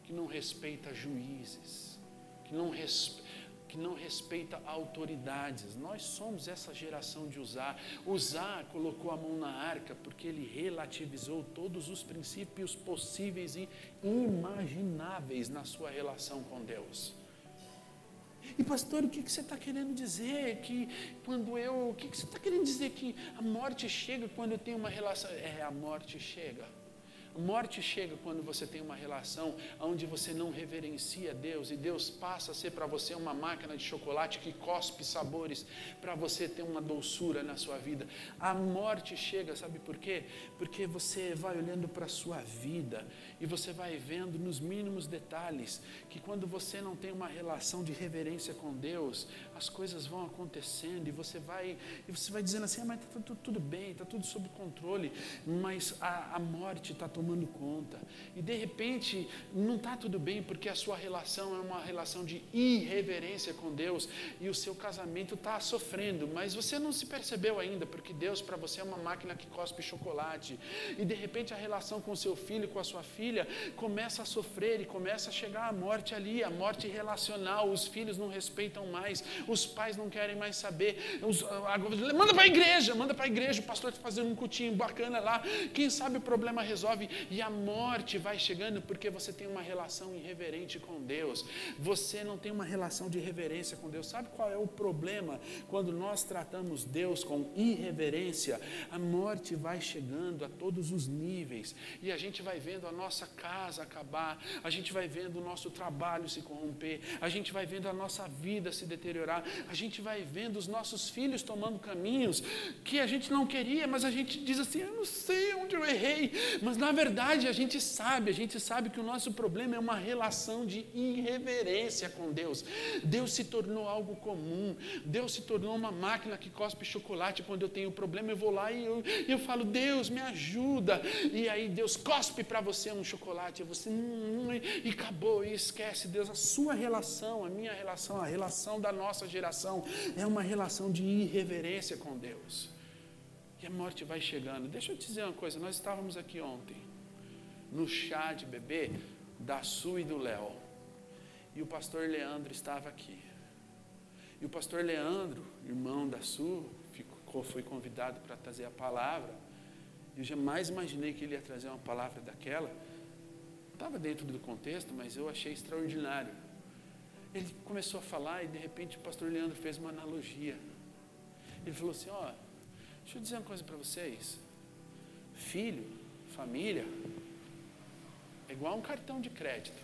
que não respeita juízes, que não respeita que não respeita autoridades. Nós somos essa geração de usar. Usar colocou a mão na arca porque ele relativizou todos os princípios possíveis e imagináveis na sua relação com Deus. E pastor, o que, você está querendo dizer? Que quando eu. O que você está querendo dizer? Que a morte chega quando eu tenho uma relação. É, a morte chega Morte chega quando você tem uma relação onde você não reverencia Deus e Deus passa a ser para você uma máquina de chocolate que cospe sabores para você ter uma doçura na sua vida. A morte chega, sabe por quê? Porque você vai olhando para a sua vida e você vai vendo nos mínimos detalhes que quando você não tem uma relação de reverência com Deus, as coisas vão acontecendo e você vai e você vai dizendo assim, ah, mas está tudo, tudo, bem, está tudo sob controle, mas a, a morte está tomando conta. E de repente não está tudo bem porque a sua relação é uma relação de irreverência com Deus e o seu casamento está sofrendo, mas você não se percebeu ainda porque Deus para você é uma máquina que cospe chocolate. E de repente a relação com seu filho, com a sua filha família começa a sofrer e começa a chegar a morte ali, a morte relacional. Os filhos não respeitam mais, os pais não querem mais saber. Os, manda para a igreja, manda para a igreja, o pastor está fazendo um cutinho bacana lá. Quem sabe o problema resolve e a morte vai chegando porque você tem uma relação irreverente com Deus. Você não tem uma relação de reverência com Deus. Sabe qual é o problema quando nós tratamos Deus com irreverência? A morte vai chegando a todos os níveis e a gente vai vendo a nossa nossa casa acabar, a gente vai vendo o nosso trabalho se corromper, a gente vai vendo a nossa vida se deteriorar, a gente vai vendo os nossos filhos tomando caminhos que a gente não queria, mas a gente diz assim: eu não sei onde eu errei, mas na verdade a gente sabe, a gente sabe que o nosso problema é uma relação de irreverência com Deus. Deus se tornou algo comum, Deus se tornou uma máquina que cospe chocolate. Quando eu tenho problema, eu vou lá e eu, eu falo: Deus, me ajuda. E aí Deus cospe para você um chocolate, você hum, e acabou, e esquece Deus. A sua relação, a minha relação, a relação da nossa geração é uma relação de irreverência com Deus. E a morte vai chegando. Deixa eu te dizer uma coisa, nós estávamos aqui ontem, no chá de bebê da Su e do Léo. E o pastor Leandro estava aqui. E o pastor Leandro, irmão da Su, ficou, foi convidado para trazer a palavra. Eu jamais imaginei que ele ia trazer uma palavra daquela. Estava dentro do contexto, mas eu achei extraordinário. Ele começou a falar e de repente o pastor Leandro fez uma analogia. Ele falou assim: Ó, deixa eu dizer uma coisa para vocês. Filho, família, é igual um cartão de crédito.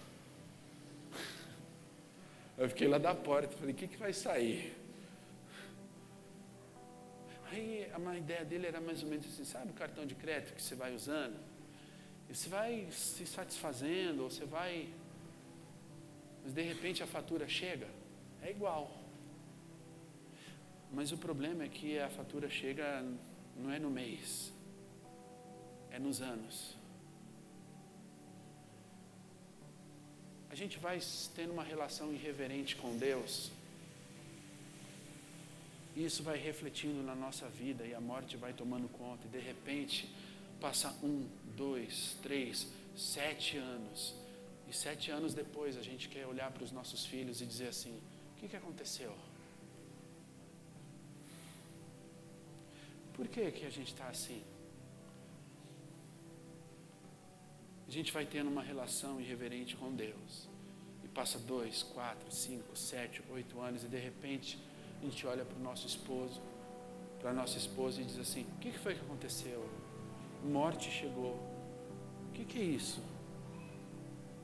Eu fiquei lá da porta, falei: o que, que vai sair? Aí a ideia dele era mais ou menos assim: sabe o cartão de crédito que você vai usando? Você vai se satisfazendo, ou você vai. Mas de repente a fatura chega, é igual. Mas o problema é que a fatura chega não é no mês, é nos anos. A gente vai tendo uma relação irreverente com Deus, e isso vai refletindo na nossa vida, e a morte vai tomando conta, e de repente Passa um, dois, três, sete anos. E sete anos depois a gente quer olhar para os nossos filhos e dizer assim: o que, que aconteceu? Por que, que a gente está assim? A gente vai tendo uma relação irreverente com Deus. E passa dois, quatro, cinco, sete, oito anos, e de repente a gente olha para o nosso esposo, para a nossa esposa e diz assim: O que, que foi que aconteceu? Morte chegou. O que, que é isso?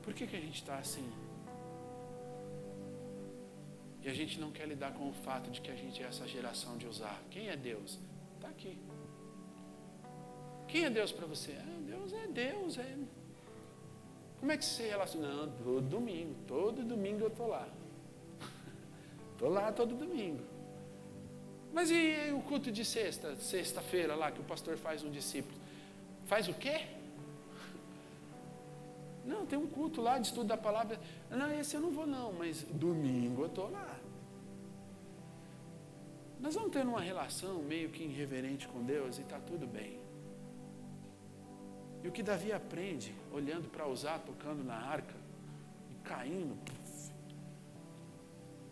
Por que, que a gente está assim? E a gente não quer lidar com o fato de que a gente é essa geração de usar. Quem é Deus? Está aqui. Quem é Deus para você? Ah, Deus é Deus. É... Como é que você relaciona? Não, todo domingo. Todo domingo eu estou lá. Estou lá todo domingo. Mas e o culto de sexta, sexta-feira lá, que o pastor faz um discípulo? Faz o quê? Não, tem um culto lá de estudo da palavra. Não, esse eu não vou não, mas domingo eu estou lá. Nós vamos ter uma relação meio que irreverente com Deus e está tudo bem. E o que Davi aprende, olhando para usar, tocando na arca e caindo,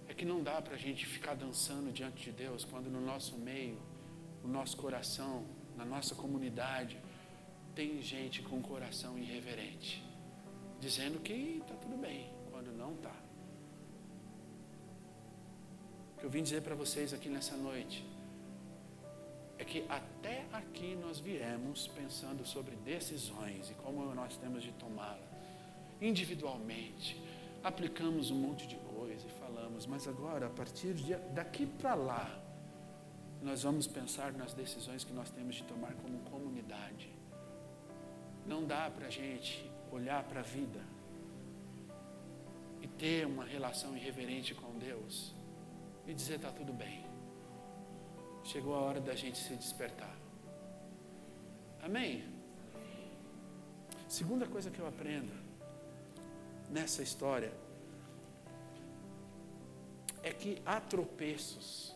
é que não dá para a gente ficar dançando diante de Deus quando no nosso meio, no nosso coração, na nossa comunidade, tem gente com coração irreverente, dizendo que está tudo bem, quando não está. O que eu vim dizer para vocês aqui nessa noite é que até aqui nós viemos pensando sobre decisões e como nós temos de tomá-las individualmente. Aplicamos um monte de coisa e falamos, mas agora, a partir de daqui para lá, nós vamos pensar nas decisões que nós temos de tomar como comunidade. Não dá para a gente olhar para a vida e ter uma relação irreverente com Deus e dizer: está tudo bem. Chegou a hora da gente se despertar. Amém? Segunda coisa que eu aprendo nessa história é que há tropeços.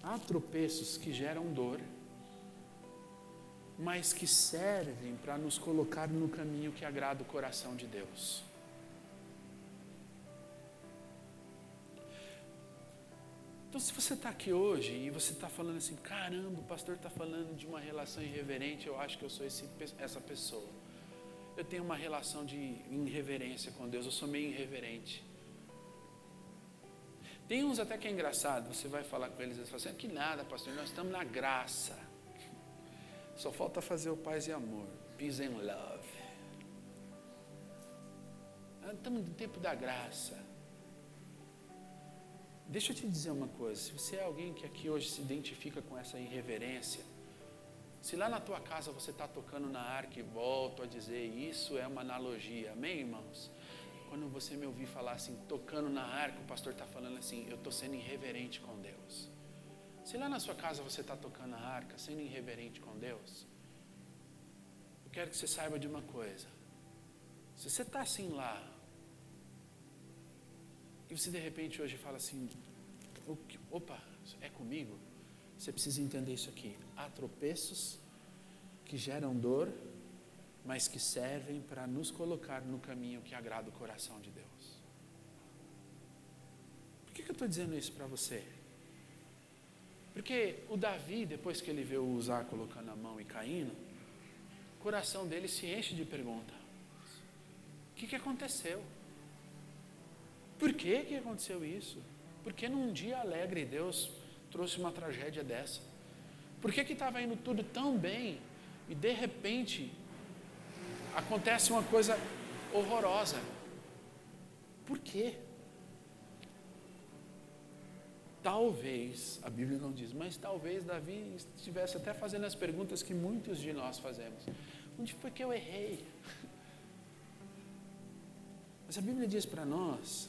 Há tropeços que geram dor, mas que servem para nos colocar no caminho que agrada o coração de Deus. Então, se você está aqui hoje e você está falando assim, caramba, o pastor está falando de uma relação irreverente, eu acho que eu sou esse, essa pessoa. Eu tenho uma relação de irreverência com Deus, eu sou meio irreverente. Tem uns até que é engraçado, você vai falar com eles e fala assim, que nada, pastor, nós estamos na graça. Só falta fazer o paz e amor, peace and love. Estamos no tempo da graça. Deixa eu te dizer uma coisa: se você é alguém que aqui hoje se identifica com essa irreverência, se lá na tua casa você está tocando na arca e volto a dizer, isso é uma analogia, amém, irmãos? Quando você me ouvir falar assim, tocando na arca, o pastor está falando assim, eu estou sendo irreverente com Deus. Se lá na sua casa você está tocando a arca, sendo irreverente com Deus, eu quero que você saiba de uma coisa. Se você está assim lá, e você de repente hoje fala assim: opa, é comigo? Você precisa entender isso aqui. Há tropeços que geram dor, mas que servem para nos colocar no caminho que agrada o coração de Deus. Por que, que eu estou dizendo isso para você? Porque o Davi, depois que ele vê o Uzá colocando a mão e caindo, o coração dele se enche de perguntas: o que, que aconteceu? Por que, que aconteceu isso? Porque num dia alegre Deus trouxe uma tragédia dessa? Por que estava indo tudo tão bem e de repente acontece uma coisa horrorosa? Por quê? Talvez, a Bíblia não diz, mas talvez Davi estivesse até fazendo as perguntas que muitos de nós fazemos. Onde foi que eu errei? Mas a Bíblia diz para nós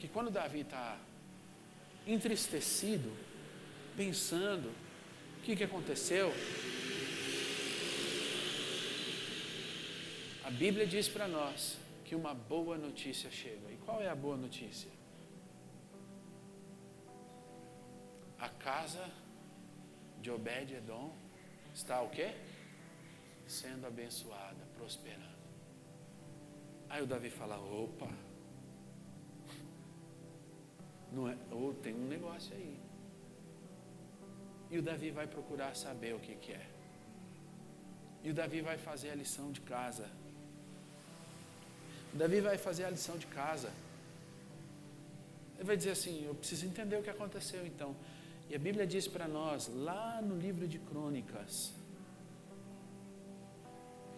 que quando Davi está entristecido, pensando o que, que aconteceu, a Bíblia diz para nós que uma boa notícia chega. E qual é a boa notícia? Casa de Obed-Edom está o quê? Sendo abençoada, prosperando. Aí o Davi fala: opa, não é, ou tem um negócio aí. E o Davi vai procurar saber o que, que é. E o Davi vai fazer a lição de casa. O Davi vai fazer a lição de casa. Ele vai dizer assim: Eu preciso entender o que aconteceu então. E a Bíblia diz para nós, lá no livro de Crônicas,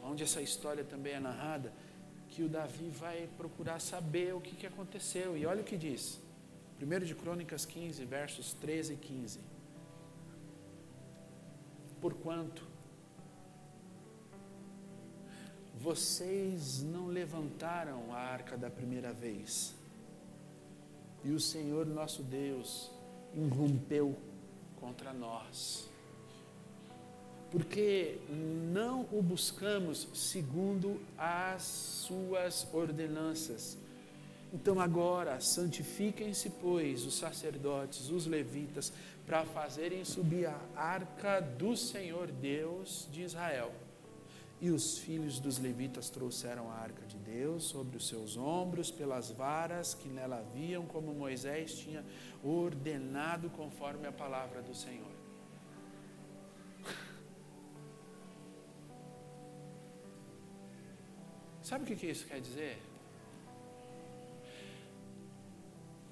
onde essa história também é narrada, que o Davi vai procurar saber o que, que aconteceu. E olha o que diz. 1 de Crônicas 15, versos 13 e 15. Porquanto vocês não levantaram a arca da primeira vez, e o Senhor nosso Deus irrompeu contra nós, porque não o buscamos segundo as suas ordenanças. Então agora santifiquem-se, pois, os sacerdotes, os levitas, para fazerem subir a arca do Senhor Deus de Israel. E os filhos dos levitas trouxeram a arca de Deus sobre os seus ombros, pelas varas que nela haviam, como Moisés tinha ordenado conforme a palavra do Senhor. Sabe o que isso quer dizer?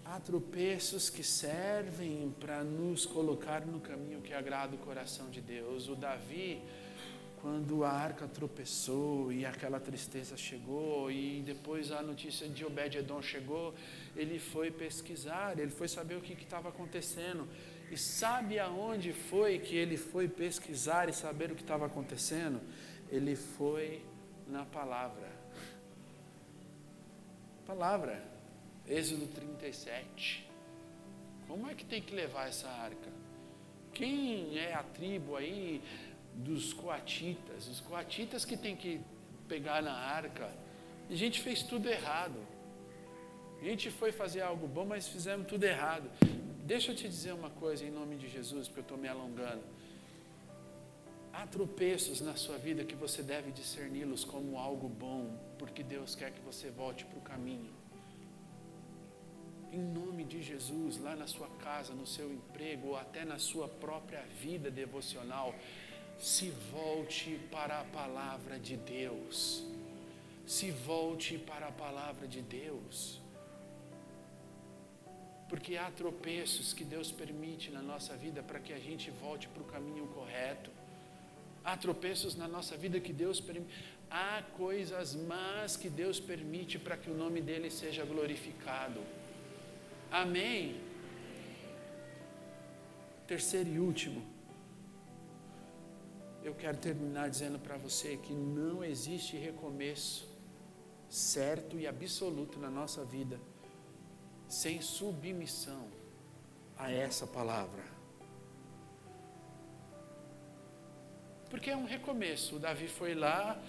Há tropeços que servem para nos colocar no caminho que agrada o coração de Deus. O Davi, quando a arca tropeçou e aquela tristeza chegou, e depois a notícia de Obed-Edom chegou, ele foi pesquisar, ele foi saber o que estava acontecendo. E sabe aonde foi que ele foi pesquisar e saber o que estava acontecendo? Ele foi na palavra. Palavra. Êxodo 37. Como é que tem que levar essa arca? Quem é a tribo aí dos coatitas? Os coatitas que tem que pegar na arca. E a gente fez tudo errado. A gente foi fazer algo bom, mas fizemos tudo errado. Deixa eu te dizer uma coisa em nome de Jesus, porque eu estou me alongando. Há tropeços na sua vida que você deve discerni-los como algo bom, porque Deus quer que você volte para o caminho em nome de Jesus, lá na sua casa, no seu emprego ou até na sua própria vida devocional, se volte para a palavra de Deus. Se volte para a palavra de Deus. Porque há tropeços que Deus permite na nossa vida para que a gente volte para o caminho correto. Há tropeços na nossa vida que Deus permite. Há coisas más que Deus permite para que o nome dele seja glorificado. Amém. Terceiro e último. Eu quero terminar dizendo para você que não existe recomeço certo e absoluto na nossa vida sem submissão a essa palavra. Porque é um recomeço. O Davi foi lá,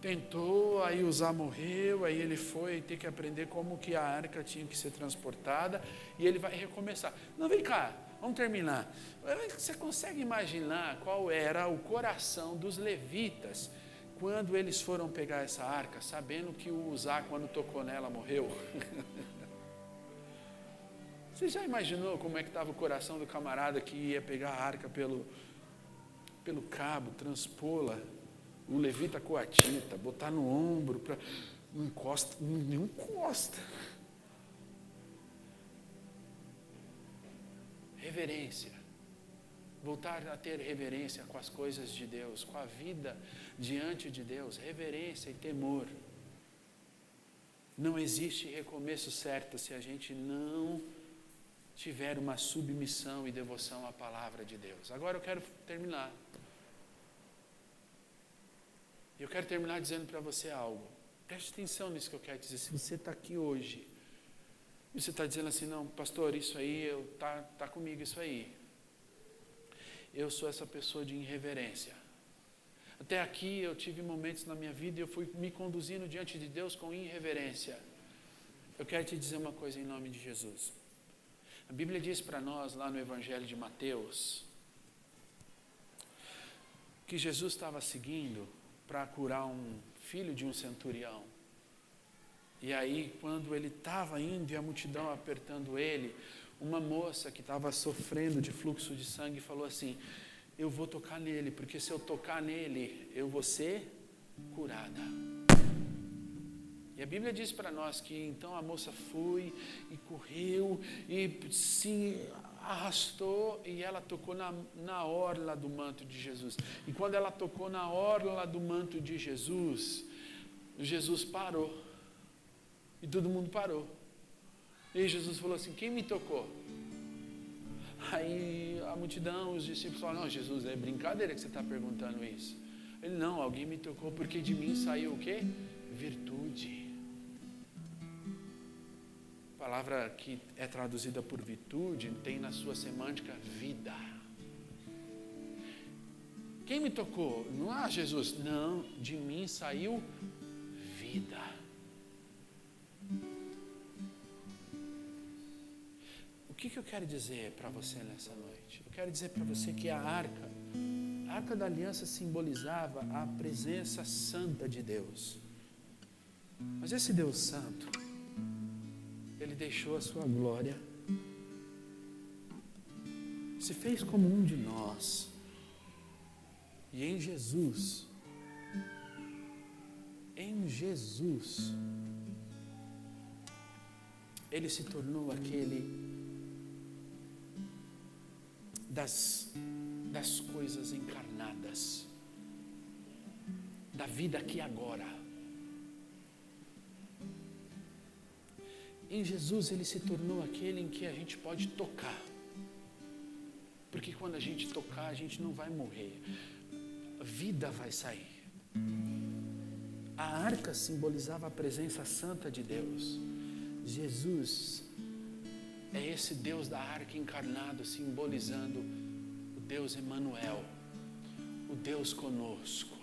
tentou, aí Uzá morreu, aí ele foi ter que aprender como que a arca tinha que ser transportada e ele vai recomeçar. Não, vem cá, vamos terminar. Você consegue imaginar qual era o coração dos levitas quando eles foram pegar essa arca, sabendo que o Uzá, quando tocou nela, morreu? Você já imaginou como é que estava o coração do camarada que ia pegar a arca pelo, pelo cabo, transpô-la o levita coatita, botar no ombro, para não encosta, não encosta. Reverência. Voltar a ter reverência com as coisas de Deus, com a vida diante de Deus, reverência e temor. Não existe recomeço certo se a gente não tiver uma submissão e devoção à palavra de Deus. Agora eu quero terminar. Eu quero terminar dizendo para você algo. Preste atenção nisso que eu quero dizer. Se você está aqui hoje, e você está dizendo assim, não, pastor, isso aí, está tá comigo isso aí. Eu sou essa pessoa de irreverência. Até aqui eu tive momentos na minha vida e eu fui me conduzindo diante de Deus com irreverência. Eu quero te dizer uma coisa em nome de Jesus. A Bíblia diz para nós, lá no Evangelho de Mateus, que Jesus estava seguindo para curar um filho de um centurião. E aí, quando ele estava indo e a multidão apertando ele, uma moça que estava sofrendo de fluxo de sangue falou assim: Eu vou tocar nele, porque se eu tocar nele, eu vou ser curada. E a Bíblia diz para nós que então a moça foi e correu e se arrastou e ela tocou na, na orla do manto de Jesus. E quando ela tocou na orla do manto de Jesus, Jesus parou. E todo mundo parou. E Jesus falou assim: Quem me tocou? Aí a multidão, os discípulos falaram: Não, Jesus, é brincadeira que você está perguntando isso. Ele: Não, alguém me tocou porque de mim saiu o quê? Virtude palavra que é traduzida por virtude tem na sua semântica vida. Quem me tocou? Não é Jesus. Não, de mim saiu vida. Que, que eu quero dizer para você nessa noite? Eu quero dizer para você que a arca, a arca da aliança simbolizava a presença santa de Deus. Mas esse Deus santo, ele deixou a sua glória, se fez como um de nós, e em Jesus, em Jesus, ele se tornou aquele das, das coisas encarnadas, da vida aqui agora. Em Jesus ele se tornou aquele em que a gente pode tocar. Porque quando a gente tocar, a gente não vai morrer. A vida vai sair. A arca simbolizava a presença santa de Deus. Jesus é esse Deus da arca encarnado, simbolizando o Deus Emanuel, o Deus conosco.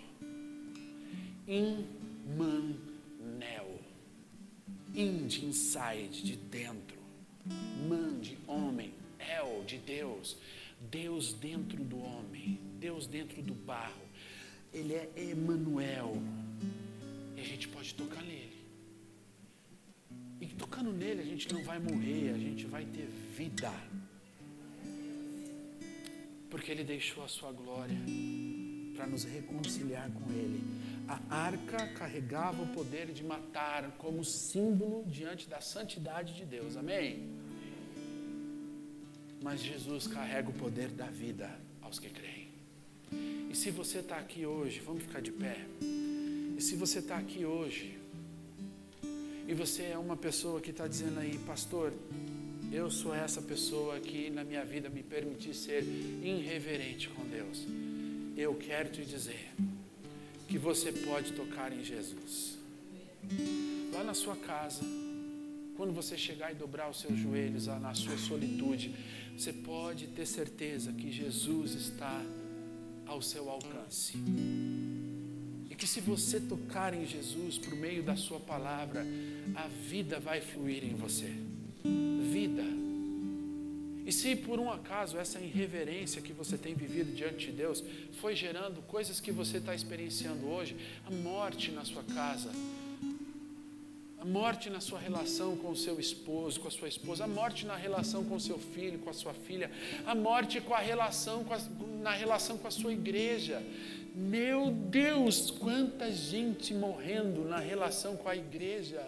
Immanuel Inde, inside, de dentro. Man, de homem. El, de Deus. Deus dentro do homem. Deus dentro do barro. Ele é Emanuel. E a gente pode tocar nele. E tocando nele a gente não vai morrer, a gente vai ter vida. Porque ele deixou a sua glória para nos reconciliar com ele a arca carregava o poder de matar como símbolo diante da santidade de Deus. Amém? Mas Jesus carrega o poder da vida aos que creem. E se você está aqui hoje, vamos ficar de pé. E se você está aqui hoje, e você é uma pessoa que está dizendo aí, pastor, eu sou essa pessoa que na minha vida me permiti ser irreverente com Deus. Eu quero te dizer que você pode tocar em Jesus. Lá na sua casa, quando você chegar e dobrar os seus joelhos na sua solitude, você pode ter certeza que Jesus está ao seu alcance. Que se você tocar em Jesus por meio da sua palavra, a vida vai fluir em você. Vida. E se por um acaso essa irreverência que você tem vivido diante de Deus foi gerando coisas que você está experienciando hoje, a morte na sua casa, a morte na sua relação com o seu esposo, com a sua esposa, a morte na relação com o seu filho, com a sua filha, a morte com a relação com a, na relação com a sua igreja. Meu Deus, quanta gente morrendo na relação com a igreja.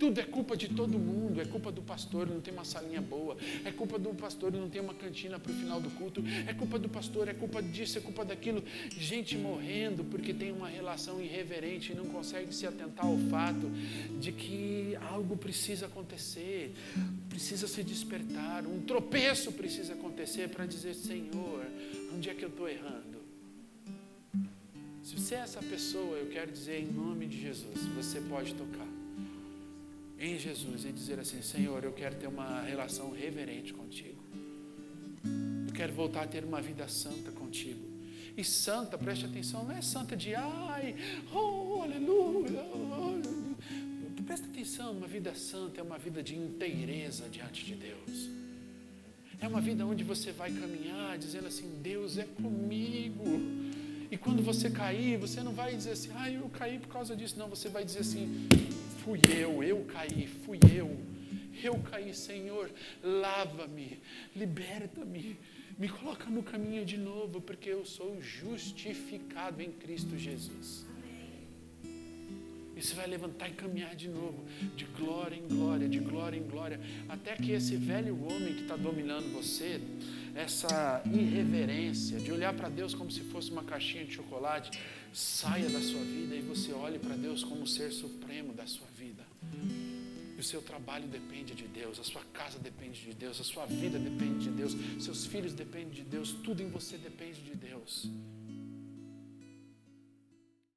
Tudo é culpa de todo mundo, é culpa do pastor, não tem uma salinha boa, é culpa do pastor, não tem uma cantina para o final do culto, é culpa do pastor, é culpa disso, é culpa daquilo. Gente morrendo porque tem uma relação irreverente e não consegue se atentar ao fato de que algo precisa acontecer, precisa se despertar, um tropeço precisa acontecer para dizer: Senhor, onde é que eu estou errando? Se você é essa pessoa, eu quero dizer em nome de Jesus, você pode tocar em Jesus e dizer assim: Senhor, eu quero ter uma relação reverente contigo. Eu quero voltar a ter uma vida santa contigo. E santa, preste atenção, não é santa de ai, oh, aleluia. Presta atenção, uma vida santa é uma vida de inteireza diante de Deus. É uma vida onde você vai caminhar dizendo assim: Deus é comigo. E quando você cair, você não vai dizer assim: ah, eu caí por causa disso. Não, você vai dizer assim: fui eu, eu caí, fui eu. Eu caí, Senhor, lava-me, liberta-me, me coloca no caminho de novo, porque eu sou justificado em Cristo Jesus. E você vai levantar e caminhar de novo, de glória em glória, de glória em glória, até que esse velho homem que está dominando você, essa irreverência de olhar para Deus como se fosse uma caixinha de chocolate, saia da sua vida e você olhe para Deus como o ser supremo da sua vida. E o seu trabalho depende de Deus, a sua casa depende de Deus, a sua vida depende de Deus, seus filhos dependem de Deus, tudo em você depende de Deus.